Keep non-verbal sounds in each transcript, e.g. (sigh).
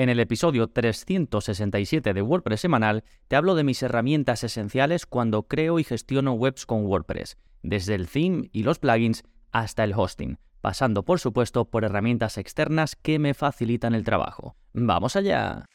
En el episodio 367 de WordPress semanal te hablo de mis herramientas esenciales cuando creo y gestiono webs con WordPress, desde el theme y los plugins hasta el hosting, pasando por supuesto por herramientas externas que me facilitan el trabajo. ¡Vamos allá!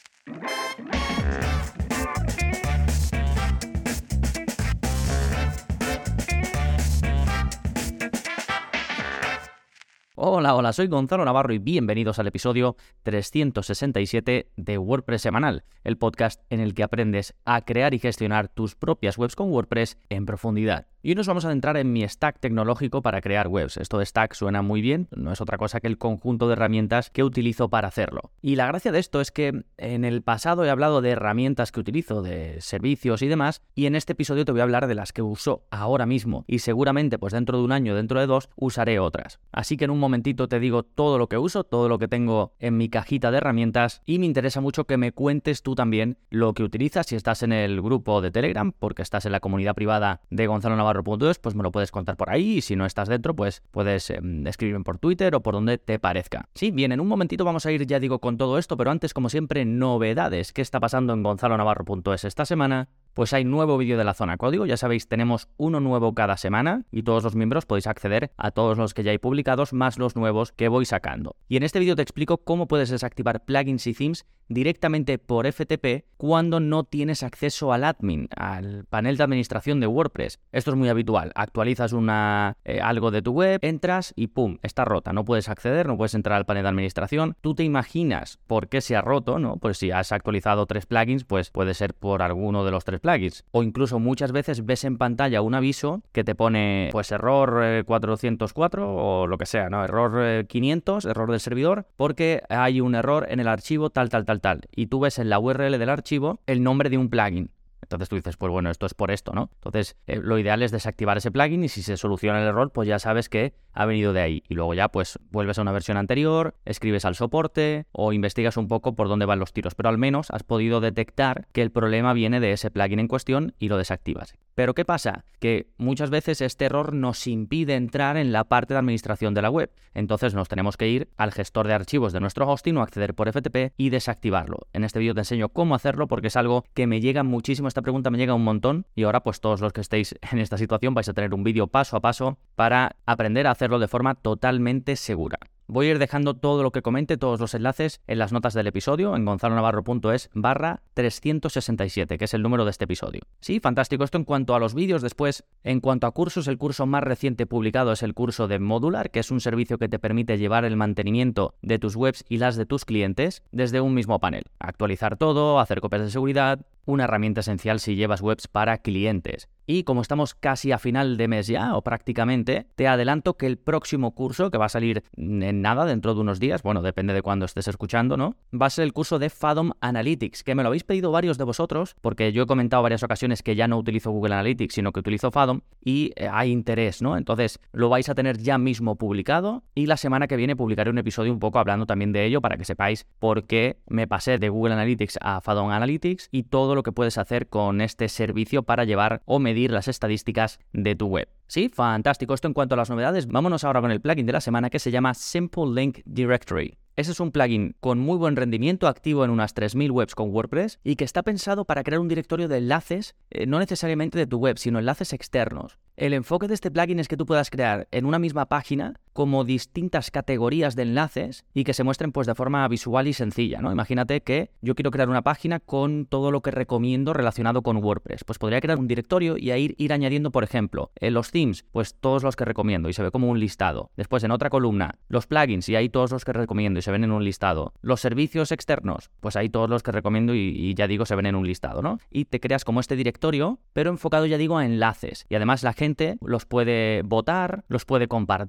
Hola, hola, soy Gonzalo Navarro y bienvenidos al episodio 367 de WordPress Semanal, el podcast en el que aprendes a crear y gestionar tus propias webs con WordPress en profundidad. Y hoy nos vamos a adentrar en mi stack tecnológico para crear webs. Esto de stack suena muy bien, no es otra cosa que el conjunto de herramientas que utilizo para hacerlo. Y la gracia de esto es que en el pasado he hablado de herramientas que utilizo, de servicios y demás, y en este episodio te voy a hablar de las que uso ahora mismo y seguramente pues dentro de un año, dentro de dos, usaré otras. Así que en un momentito te digo todo lo que uso, todo lo que tengo en mi cajita de herramientas y me interesa mucho que me cuentes tú también lo que utilizas si estás en el grupo de Telegram, porque estás en la comunidad privada de Gonzalo Navarro pues me lo puedes contar por ahí y si no estás dentro, pues puedes em, escribirme por Twitter o por donde te parezca. Sí, bien, en un momentito vamos a ir, ya digo, con todo esto, pero antes, como siempre, novedades. ¿Qué está pasando en gonzalonavarro.es esta semana? Pues hay nuevo vídeo de la zona código. Ya sabéis, tenemos uno nuevo cada semana y todos los miembros podéis acceder a todos los que ya hay publicados más los nuevos que voy sacando. Y en este vídeo te explico cómo puedes desactivar plugins y themes directamente por FTP cuando no tienes acceso al admin, al panel de administración de WordPress. Esto es muy habitual. Actualizas una, eh, algo de tu web, entras y ¡pum! Está rota. No puedes acceder, no puedes entrar al panel de administración. Tú te imaginas por qué se ha roto, ¿no? Pues si has actualizado tres plugins, pues puede ser por alguno de los tres plugins. O incluso muchas veces ves en pantalla un aviso que te pone pues error 404 eh, o lo que sea, ¿no? Error 500, eh, error del servidor, porque hay un error en el archivo tal, tal, tal tal, Y tú ves en la URL del archivo el nombre de un plugin. Entonces tú dices, pues bueno, esto es por esto, ¿no? Entonces eh, lo ideal es desactivar ese plugin y si se soluciona el error, pues ya sabes que ha venido de ahí. Y luego ya pues vuelves a una versión anterior, escribes al soporte o investigas un poco por dónde van los tiros. Pero al menos has podido detectar que el problema viene de ese plugin en cuestión y lo desactivas. Pero ¿qué pasa? Que muchas veces este error nos impide entrar en la parte de administración de la web. Entonces nos tenemos que ir al gestor de archivos de nuestro hosting o acceder por FTP y desactivarlo. En este vídeo te enseño cómo hacerlo porque es algo que me llega muchísimo. Esta pregunta me llega un montón y ahora pues todos los que estéis (laughs) en esta situación vais a tener un vídeo paso a paso para aprender a hacerlo de forma totalmente segura. Voy a ir dejando todo lo que comente, todos los enlaces en las notas del episodio en gonzalonavarro.es barra 367, que es el número de este episodio. Sí, fantástico. Esto en cuanto a los vídeos. Después, en cuanto a cursos, el curso más reciente publicado es el curso de Modular, que es un servicio que te permite llevar el mantenimiento de tus webs y las de tus clientes desde un mismo panel. Actualizar todo, hacer copias de seguridad, una herramienta esencial si llevas webs para clientes. Y como estamos casi a final de mes ya, o prácticamente, te adelanto que el próximo curso, que va a salir en nada, dentro de unos días, bueno, depende de cuándo estés escuchando, ¿no? Va a ser el curso de Fathom Analytics, que me lo habéis pedido varios de vosotros, porque yo he comentado varias ocasiones que ya no utilizo Google Analytics, sino que utilizo Fathom, y eh, hay interés, ¿no? Entonces, lo vais a tener ya mismo publicado, y la semana que viene publicaré un episodio un poco hablando también de ello, para que sepáis por qué me pasé de Google Analytics a Fathom Analytics, y todo lo que puedes hacer con este servicio para llevar o medir las estadísticas de tu web. Sí, fantástico. Esto en cuanto a las novedades, vámonos ahora con el plugin de la semana que se llama Simple Link Directory. Ese es un plugin con muy buen rendimiento, activo en unas 3.000 webs con WordPress y que está pensado para crear un directorio de enlaces, eh, no necesariamente de tu web, sino enlaces externos. El enfoque de este plugin es que tú puedas crear en una misma página como distintas categorías de enlaces y que se muestren pues de forma visual y sencilla, ¿no? Imagínate que yo quiero crear una página con todo lo que recomiendo relacionado con WordPress. Pues podría crear un directorio y ahí ir añadiendo, por ejemplo, en los themes, pues todos los que recomiendo y se ve como un listado. Después en otra columna, los plugins y ahí todos los que recomiendo y se ven en un listado. Los servicios externos, pues ahí todos los que recomiendo y, y ya digo se ven en un listado, ¿no? Y te creas como este directorio, pero enfocado ya digo a enlaces. Y además la gente los puede votar, los puede compartir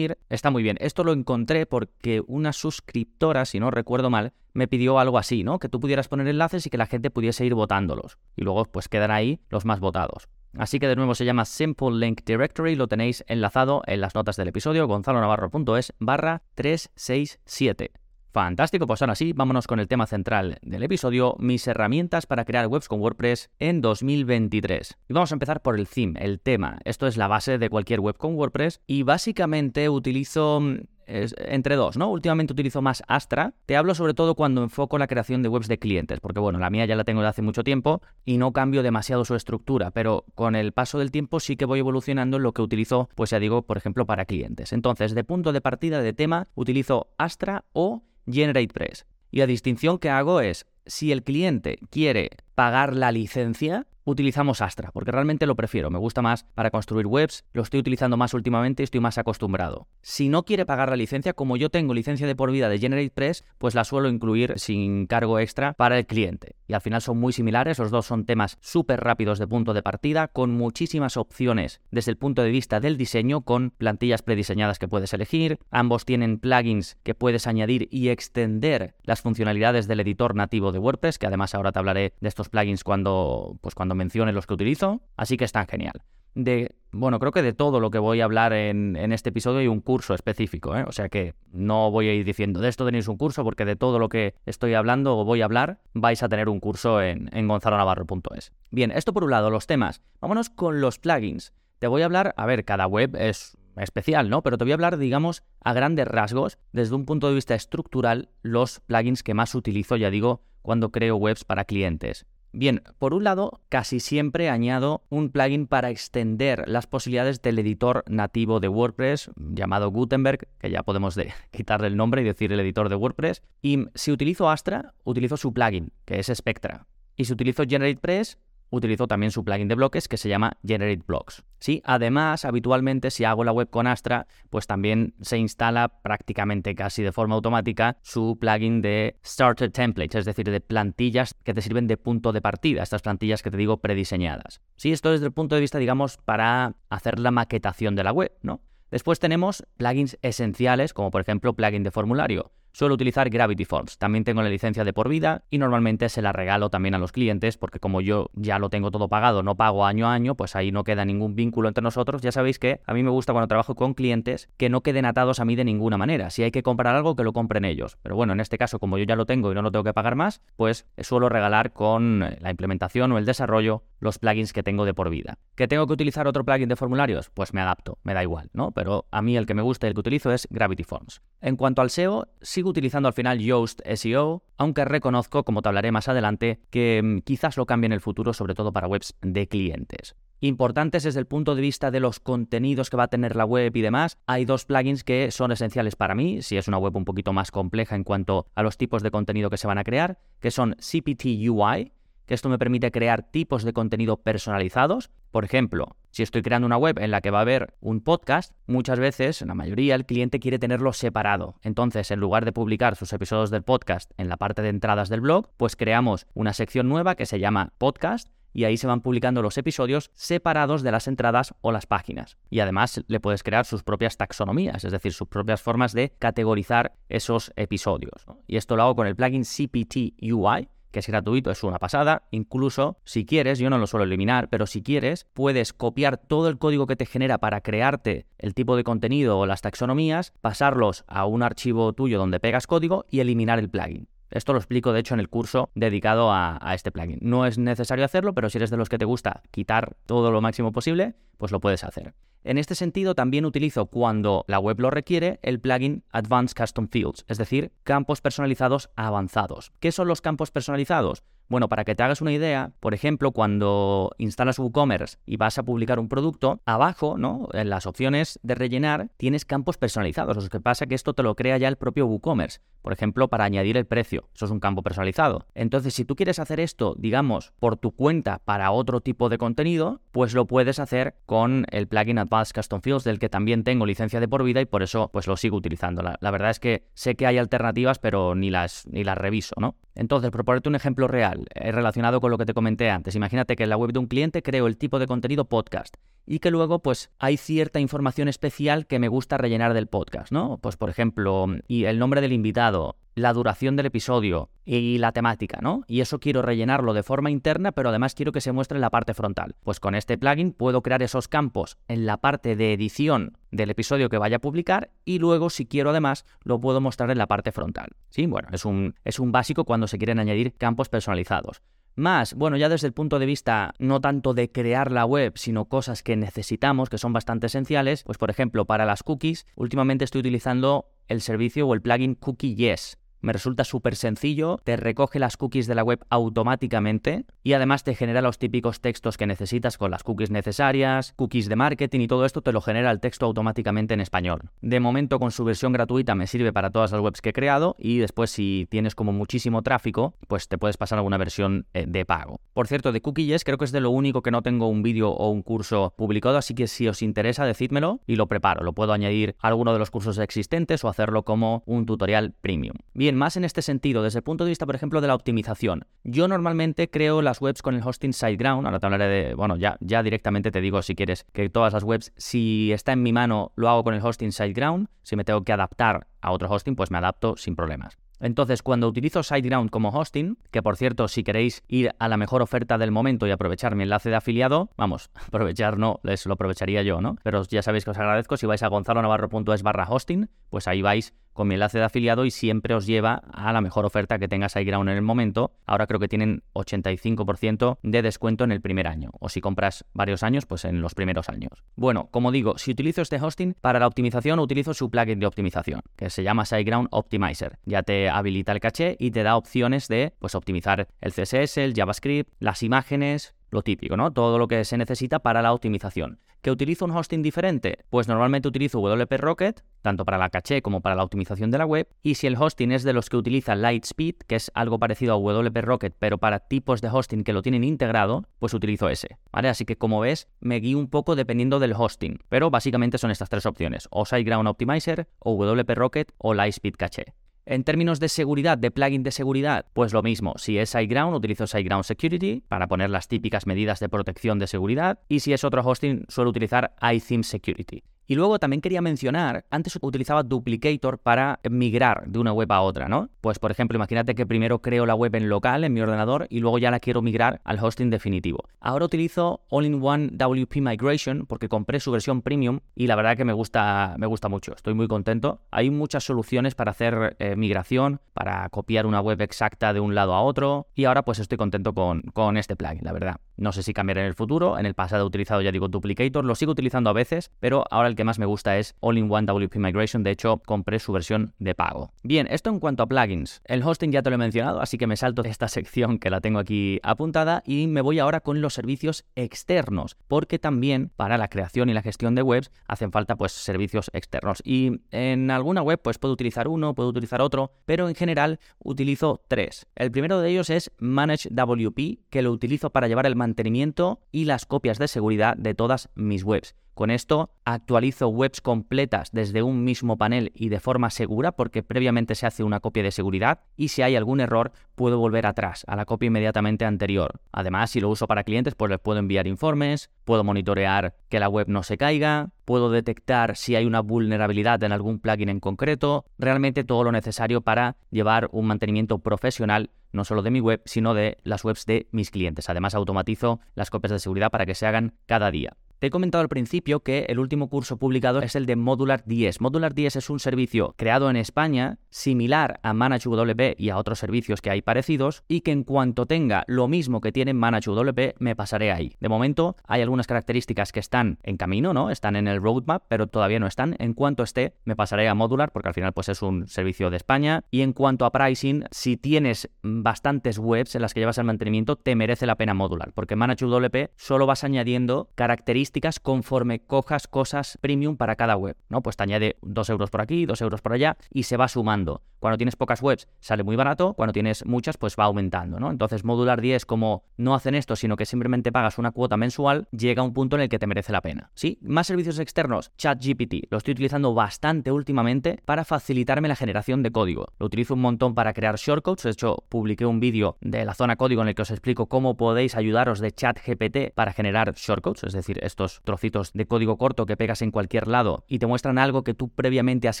Está muy bien. Esto lo encontré porque una suscriptora, si no recuerdo mal, me pidió algo así, ¿no? Que tú pudieras poner enlaces y que la gente pudiese ir votándolos. Y luego pues quedan ahí los más votados. Así que de nuevo se llama Simple Link Directory, lo tenéis enlazado en las notas del episodio, gonzalonavarro.es barra 367. Fantástico, pues ahora sí, vámonos con el tema central del episodio, mis herramientas para crear webs con WordPress en 2023. Y vamos a empezar por el theme, el tema. Esto es la base de cualquier web con WordPress y básicamente utilizo entre dos, ¿no? Últimamente utilizo más Astra. Te hablo sobre todo cuando enfoco la creación de webs de clientes, porque bueno, la mía ya la tengo de hace mucho tiempo y no cambio demasiado su estructura, pero con el paso del tiempo sí que voy evolucionando en lo que utilizo, pues ya digo, por ejemplo, para clientes. Entonces, de punto de partida de tema, utilizo Astra o GeneratePress. Y la distinción que hago es, si el cliente quiere pagar la licencia, utilizamos Astra, porque realmente lo prefiero, me gusta más para construir webs, lo estoy utilizando más últimamente y estoy más acostumbrado. Si no quiere pagar la licencia, como yo tengo licencia de por vida de GeneratePress, pues la suelo incluir sin cargo extra para el cliente. Y al final son muy similares, los dos son temas súper rápidos de punto de partida, con muchísimas opciones desde el punto de vista del diseño, con plantillas prediseñadas que puedes elegir, ambos tienen plugins que puedes añadir y extender las funcionalidades del editor nativo de WordPress, que además ahora te hablaré de estos plugins cuando, pues cuando mencione los que utilizo, así que están genial. De, bueno, creo que de todo lo que voy a hablar en, este episodio hay un curso específico, ¿eh? o sea que no voy a ir diciendo de esto tenéis un curso, porque de todo lo que estoy hablando o voy a hablar vais a tener un curso en, en gonzalonavarro.es. Bien, esto por un lado, los temas. Vámonos con los plugins. Te voy a hablar, a ver, cada web es especial, ¿no? Pero te voy a hablar, digamos, a grandes rasgos, desde un punto de vista estructural, los plugins que más utilizo, ya digo, cuando creo webs para clientes. Bien, por un lado, casi siempre añado un plugin para extender las posibilidades del editor nativo de WordPress, llamado Gutenberg, que ya podemos (laughs) quitarle el nombre y decir el editor de WordPress. Y si utilizo Astra, utilizo su plugin, que es Spectra. Y si utilizo GeneratePress, utilizo también su plugin de bloques que se llama Generate Blocks. ¿sí? Además, habitualmente si hago la web con Astra, pues también se instala prácticamente casi de forma automática su plugin de Starter Templates, es decir, de plantillas que te sirven de punto de partida, estas plantillas que te digo prediseñadas. Sí, esto desde el punto de vista, digamos, para hacer la maquetación de la web, ¿no? Después tenemos plugins esenciales, como por ejemplo plugin de formulario. Suelo utilizar Gravity Forms. También tengo la licencia de por vida y normalmente se la regalo también a los clientes porque como yo ya lo tengo todo pagado, no pago año a año, pues ahí no queda ningún vínculo entre nosotros. Ya sabéis que a mí me gusta cuando trabajo con clientes que no queden atados a mí de ninguna manera. Si hay que comprar algo, que lo compren ellos. Pero bueno, en este caso, como yo ya lo tengo y no lo tengo que pagar más, pues suelo regalar con la implementación o el desarrollo los plugins que tengo de por vida. ¿Que tengo que utilizar otro plugin de formularios? Pues me adapto, me da igual, ¿no? Pero a mí el que me gusta y el que utilizo es Gravity Forms. En cuanto al SEO, sigo utilizando al final Yoast SEO, aunque reconozco, como te hablaré más adelante, que mm, quizás lo cambie en el futuro, sobre todo para webs de clientes. Importantes desde el punto de vista de los contenidos que va a tener la web y demás, hay dos plugins que son esenciales para mí, si es una web un poquito más compleja en cuanto a los tipos de contenido que se van a crear, que son CPT UI, que esto me permite crear tipos de contenido personalizados. Por ejemplo, si estoy creando una web en la que va a haber un podcast, muchas veces, la mayoría, el cliente quiere tenerlo separado. Entonces, en lugar de publicar sus episodios del podcast en la parte de entradas del blog, pues creamos una sección nueva que se llama podcast y ahí se van publicando los episodios separados de las entradas o las páginas. Y además le puedes crear sus propias taxonomías, es decir, sus propias formas de categorizar esos episodios. Y esto lo hago con el plugin CPT UI, que es gratuito, es una pasada. Incluso si quieres, yo no lo suelo eliminar, pero si quieres, puedes copiar todo el código que te genera para crearte el tipo de contenido o las taxonomías, pasarlos a un archivo tuyo donde pegas código y eliminar el plugin. Esto lo explico de hecho en el curso dedicado a, este plugin. No es necesario hacerlo, pero si eres de los que te gusta quitar todo lo máximo posible, pues lo puedes hacer. En este sentido, también utilizo cuando la web lo requiere el plugin Advanced Custom Fields, es decir, campos personalizados avanzados. ¿Qué son los campos personalizados? Bueno, para que te hagas una idea, por ejemplo, cuando instalas WooCommerce y vas a publicar un producto, abajo, ¿no? En las opciones de rellenar, tienes campos personalizados. Lo que pasa es que esto te lo crea ya el propio WooCommerce. Por ejemplo, para añadir el precio. Eso es un campo personalizado. Entonces, si tú quieres hacer esto, digamos, por tu cuenta para otro tipo de contenido, pues lo puedes hacer con el plugin Advanced Custom Fields, del que también tengo licencia de por vida y por eso pues lo sigo utilizando. La, verdad es que sé que hay alternativas, pero ni las, ni las reviso, ¿no? Entonces, por ponerte un ejemplo real, eh, relacionado con lo que te comenté antes, imagínate que en la web de un cliente creo el tipo de contenido podcast y que luego pues hay cierta información especial que me gusta rellenar del podcast, ¿no? Pues por ejemplo, y el nombre del invitado, la duración del episodio y la temática, ¿no? Y eso quiero rellenarlo de forma interna, pero además quiero que se muestre en la parte frontal. Pues con este plugin puedo crear esos campos en la parte de edición del episodio que vaya a publicar y luego si quiero además lo puedo mostrar en la parte frontal. Sí, bueno, es un, es un básico cuando se quieren añadir campos personalizados. Más, bueno, ya desde el punto de vista no tanto de crear la web, sino cosas que necesitamos, que son bastante esenciales, pues por ejemplo, para las cookies, últimamente estoy utilizando el servicio o el plugin Cookie Yes. Me resulta súper sencillo, te recoge las cookies de la web automáticamente y además te genera los típicos textos que necesitas con las cookies necesarias, cookies de marketing y todo esto te lo genera el texto automáticamente en español. De momento con su versión gratuita me sirve para todas las webs que he creado y después si tienes como muchísimo tráfico, pues te puedes pasar alguna versión eh, de pago. Por cierto, de cookies creo que es de lo único que no tengo un vídeo o un curso publicado, así que si os interesa decídmelo y lo preparo. Lo puedo añadir a alguno de los cursos existentes o hacerlo como un tutorial premium. Más en este sentido, desde el punto de vista, por ejemplo, de la optimización. Yo normalmente creo las webs con el hosting SiteGround, ahora te hablaré de, bueno, ya, ya directamente te digo si quieres que todas las webs, si está en mi mano, lo hago con el hosting SiteGround, si me tengo que adaptar a otro hosting, pues me adapto sin problemas. Entonces, cuando utilizo SiteGround como hosting, que por cierto, si queréis ir a la mejor oferta del momento y aprovechar mi enlace de afiliado, vamos, (laughs) aprovechar no, les lo aprovecharía yo, ¿no? Pero ya sabéis que os agradezco, si vais a gonzalonavarro.es barra hosting, pues ahí vais con mi enlace de afiliado y siempre os lleva a la mejor oferta que tenga SiteGround en el momento. Ahora creo que tienen 85% de descuento en el primer año, o si compras varios años, pues en los primeros años. Bueno, como digo, si utilizo este hosting para la optimización, utilizo su plugin de optimización, que se llama SiteGround Optimizer. Ya te habilita el caché y te da opciones de pues, optimizar el CSS, el JavaScript, las imágenes, lo típico, ¿no? Todo lo que se necesita para la optimización. ¿Que utilizo un hosting diferente? Pues normalmente utilizo WP Rocket, tanto para la caché como para la optimización de la web. Y si el hosting es de los que utiliza Lightspeed, que es algo parecido a WP Rocket, pero para tipos de hosting que lo tienen integrado, pues utilizo ese. ¿Vale? Así que como ves, me guío un poco dependiendo del hosting. Pero básicamente son estas tres opciones: o SiteGround Optimizer, o WP Rocket, o Lightspeed Caché. En términos de seguridad, de plugin de seguridad, pues lo mismo. Si es SiteGround, utilizo SiteGround Security para poner las típicas medidas de protección de seguridad. Y si es otro hosting, suelo utilizar iTheme Security. Y luego también quería mencionar, antes utilizaba Duplicator para migrar de una web a otra, ¿no? Pues por ejemplo, imagínate que primero creo la web en local, en mi ordenador, y luego ya la quiero migrar al hosting definitivo. Ahora utilizo All-in-One WP Migration porque compré su versión premium y la verdad que me gusta, me gusta mucho, estoy muy contento. Hay muchas soluciones para hacer eh, migración, para copiar una web exacta de un lado a otro, y ahora pues estoy contento con, con este plugin, la verdad. No sé si cambiará en el futuro, en el pasado he utilizado ya digo Duplicator, lo sigo utilizando a veces, pero ahora el que más me gusta es All-in-One WP Migration. De hecho, compré su versión de pago. Bien, esto en cuanto a plugins. El hosting ya te lo he mencionado, así que me salto de esta sección que la tengo aquí apuntada y me voy ahora con los servicios externos, porque también para la creación y la gestión de webs hacen falta pues servicios externos. Y en alguna web pues puedo utilizar uno, puedo utilizar otro, pero en general utilizo tres. El primero de ellos es Manage WP, que lo utilizo para llevar el mantenimiento y las copias de seguridad de todas mis webs. Con esto actualizo webs completas desde un mismo panel y de forma segura porque previamente se hace una copia de seguridad y si hay algún error puedo volver atrás a la copia inmediatamente anterior. Además, si lo uso para clientes, pues les puedo enviar informes, puedo monitorear que la web no se caiga, puedo detectar si hay una vulnerabilidad en algún plugin en concreto, realmente todo lo necesario para llevar un mantenimiento profesional no solo de mi web, sino de las webs de mis clientes. Además, automatizo las copias de seguridad para que se hagan cada día. Te he comentado al principio que el último curso publicado es el de Modular 10. Modular 10 es un servicio creado en España, similar a ManageWP y a otros servicios que hay parecidos, y que en cuanto tenga lo mismo que tiene ManageWP, me pasaré ahí. De momento, hay algunas características que están en camino, ¿no? Están en el roadmap, pero todavía no están. En cuanto esté, me pasaré a Modular, porque al final pues es un servicio de España. Y en cuanto a pricing, si tienes bastantes webs en las que llevas el mantenimiento, te merece la pena Modular, porque ManageWP solo vas añadiendo características conforme cojas cosas premium para cada web, ¿no? Pues te añade 2 euros por aquí, 2 euros por allá y se va sumando. Cuando tienes pocas webs sale muy barato, cuando tienes muchas pues va aumentando, ¿no? Entonces Modular 10 como no hacen esto, sino que simplemente pagas una cuota mensual, llega a un punto en el que te merece la pena. ¿Sí? Más servicios externos, ChatGPT, lo estoy utilizando bastante últimamente para facilitarme la generación de código. Lo utilizo un montón para crear shortcodes, de hecho publiqué un vídeo de la zona código en el que os explico cómo podéis ayudaros de ChatGPT para generar shortcodes, es decir, estos trocitos de código corto que pegas en cualquier lado y te muestran algo que tú previamente has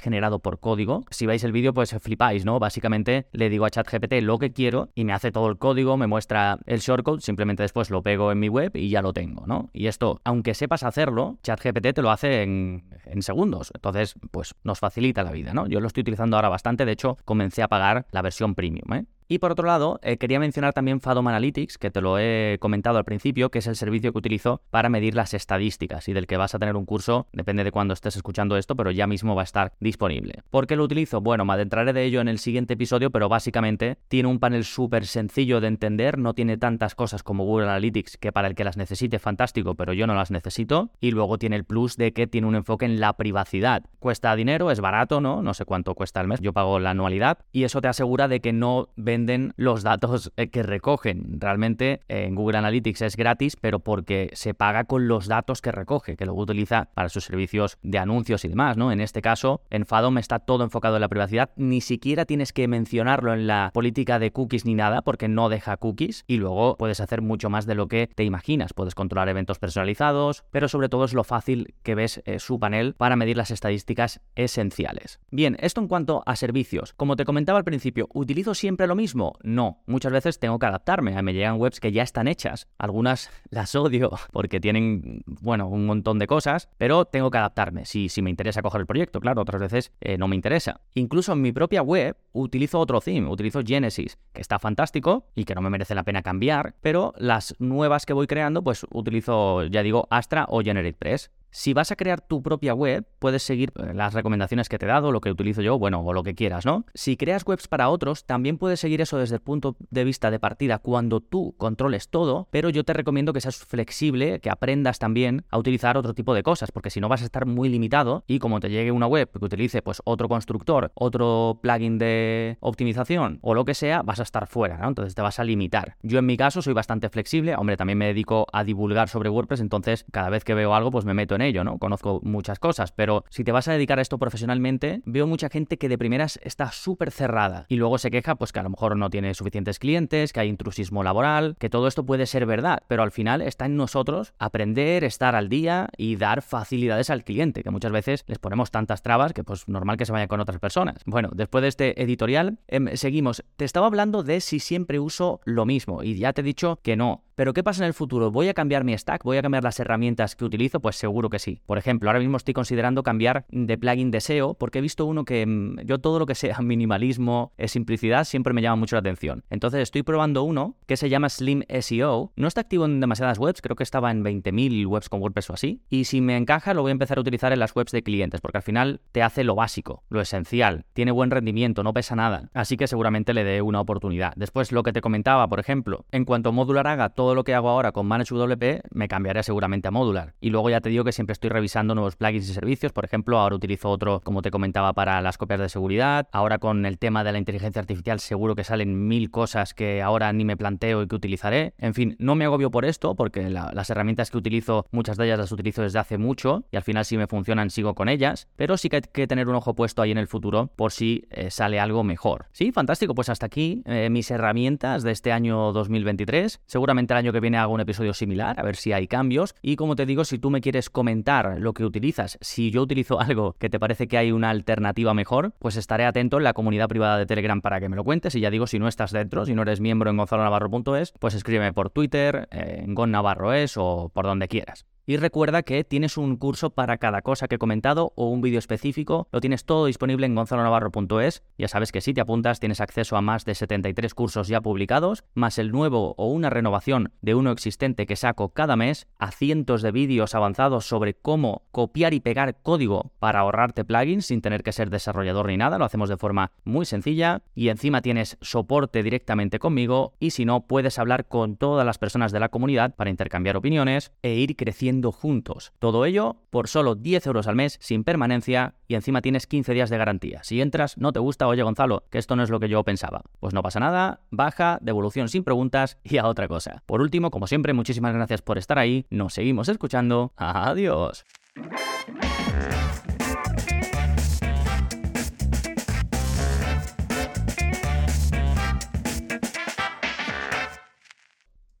generado por código. Si veis el vídeo, pues flipáis, ¿no? Básicamente le digo a ChatGPT lo que quiero y me hace todo el código, me muestra el shortcode, simplemente después lo pego en mi web y ya lo tengo, ¿no? Y esto, aunque sepas hacerlo, ChatGPT te lo hace en, en segundos. Entonces, pues nos facilita la vida, ¿no? Yo lo estoy utilizando ahora bastante, de hecho, comencé a pagar la versión premium, ¿eh? Y por otro lado, eh, quería mencionar también Fadom Analytics, que te lo he comentado al principio, que es el servicio que utilizo para medir las estadísticas y del que vas a tener un curso, depende de cuándo estés escuchando esto, pero ya mismo va a estar disponible. ¿Por qué lo utilizo? Bueno, me adentraré de ello en el siguiente episodio, pero básicamente tiene un panel súper sencillo de entender, no tiene tantas cosas como Google Analytics, que para el que las necesite fantástico, pero yo no las necesito, y luego tiene el plus de que tiene un enfoque en la privacidad. Cuesta dinero, es barato, ¿no? No sé cuánto cuesta al mes, yo pago la anualidad, y eso te asegura de que no venden los datos eh, que recogen. Realmente en Google Analytics es gratis, pero porque se paga con los datos que recoge, que luego utiliza para sus servicios de anuncios y demás, ¿no? En este caso, en Fadom está todo enfocado en la privacidad, ni siquiera tienes que mencionarlo en la política de cookies ni nada, porque no deja cookies, y luego puedes hacer mucho más de lo que te imaginas. Puedes controlar eventos personalizados, pero sobre todo es lo fácil que ves eh, su panel para medir las estadísticas esenciales. Bien, esto en cuanto a servicios. Como te comentaba al principio, ¿utilizo siempre lo mismo? No, muchas veces tengo que adaptarme. Me llegan webs que ya están hechas. Algunas (laughs) las odio porque tienen, bueno, un montón de cosas, pero tengo que adaptarme. Si, si me interesa coger el proyecto, claro, otras veces eh, no me interesa. Incluso en mi propia web utilizo otro theme, utilizo Genesis, que está fantástico y que no me merece la pena cambiar, pero las nuevas que voy creando, pues utilizo, ya digo, Astra o GeneratePress. Si vas a crear tu propia web, puedes seguir eh, las recomendaciones que te he dado, lo que utilizo yo, bueno, o lo que quieras, ¿no? Si creas webs para otros, también puedes seguir eso desde el punto de vista de partida cuando tú controles todo, pero yo te recomiendo que seas flexible, que aprendas también a utilizar otro tipo de cosas, porque si no vas a estar muy limitado y como te llegue una web que utilice pues otro constructor, otro plugin de optimización o lo que sea, vas a estar fuera, ¿no? Entonces te vas a limitar. Yo en mi caso soy bastante flexible, hombre, también me dedico a divulgar sobre WordPress, entonces cada vez que veo algo pues me meto en ¿no? Conozco muchas cosas, pero si te vas a dedicar a esto profesionalmente, veo mucha gente que de primeras está súper cerrada y luego se queja pues que a lo mejor no tiene suficientes clientes, que hay intrusismo laboral, que todo esto puede ser verdad, pero al final está en nosotros aprender, estar al día y dar facilidades al cliente, que muchas veces les ponemos tantas trabas que pues normal que se vaya con otras personas. Bueno, después de este editorial, em, seguimos. Te estaba hablando de si siempre uso lo mismo y ya te he dicho que no. Pero ¿qué pasa en el futuro? ¿Voy a cambiar mi stack? ¿Voy a cambiar las herramientas que utilizo? Pues seguro que sí. Por ejemplo, ahora mismo estoy considerando cambiar de plugin de SEO porque he visto uno que mm, yo todo lo que sea (laughs) minimalismo, eh, simplicidad, siempre me llama mucho la atención. Entonces estoy probando uno que se llama Slim SEO. No está activo en demasiadas webs, creo que estaba en 20.000 webs con WordPress o así. Y si me encaja, lo voy a empezar a utilizar en las webs de clientes porque al final te hace lo básico, lo esencial. Tiene buen rendimiento, no pesa nada. Así que seguramente le dé una oportunidad. Después lo que te comentaba, por ejemplo, en cuanto Modular haga todo lo que hago ahora con ManageWP, me cambiaré seguramente a Modular. Y luego ya te digo que siempre estoy revisando nuevos plugins y servicios. Por ejemplo, ahora utilizo otro, como te comentaba, para las copias de seguridad. Ahora con el tema de la inteligencia artificial seguro que salen mil cosas que ahora ni me planteo y que utilizaré. En fin, no me agobio por esto porque las herramientas que utilizo, muchas de ellas las utilizo desde hace mucho y al final si me funcionan sigo con ellas. Pero sí que hay que tener un ojo puesto ahí en el futuro por si eh, sale algo mejor. Sí, fantástico. Pues hasta aquí eh, mis herramientas de este año 2023. Seguramente año que viene hago un episodio similar, a ver si hay cambios. Y como te digo, si tú me quieres comentar lo que utilizas, si yo utilizo (laughs) algo que te parece que hay una alternativa mejor, pues estaré atento en la comunidad privada de Telegram para que me lo cuentes. Y ya digo, si no estás dentro, si no eres miembro en gonzalonavarro.es, pues escríbeme por Twitter, en gonnavarroes o por donde quieras. Y recuerda que tienes un curso para cada cosa que he comentado o un vídeo específico. Lo tienes todo disponible en gonzalonavarro.es. Ya sabes que si te apuntas tienes acceso a más de 73 cursos ya publicados, más el nuevo o una renovación de uno existente que saco cada mes, a cientos de vídeos avanzados sobre cómo copiar y pegar código para ahorrarte plugins sin tener que ser desarrollador ni nada. Lo hacemos de forma muy sencilla. Y encima tienes soporte directamente conmigo. Y si no, puedes hablar con todas las personas de la comunidad para intercambiar opiniones e ir juntos. Todo ello por solo 10 euros al mes, sin permanencia y encima tienes 15 días de garantía. Si entras, no te gusta, oye Gonzalo, que esto no es lo que yo pensaba. Pues no pasa nada, baja, devolución sin preguntas y a otra cosa. Por último, como siempre, muchísimas gracias por estar ahí, nos seguimos escuchando, adiós.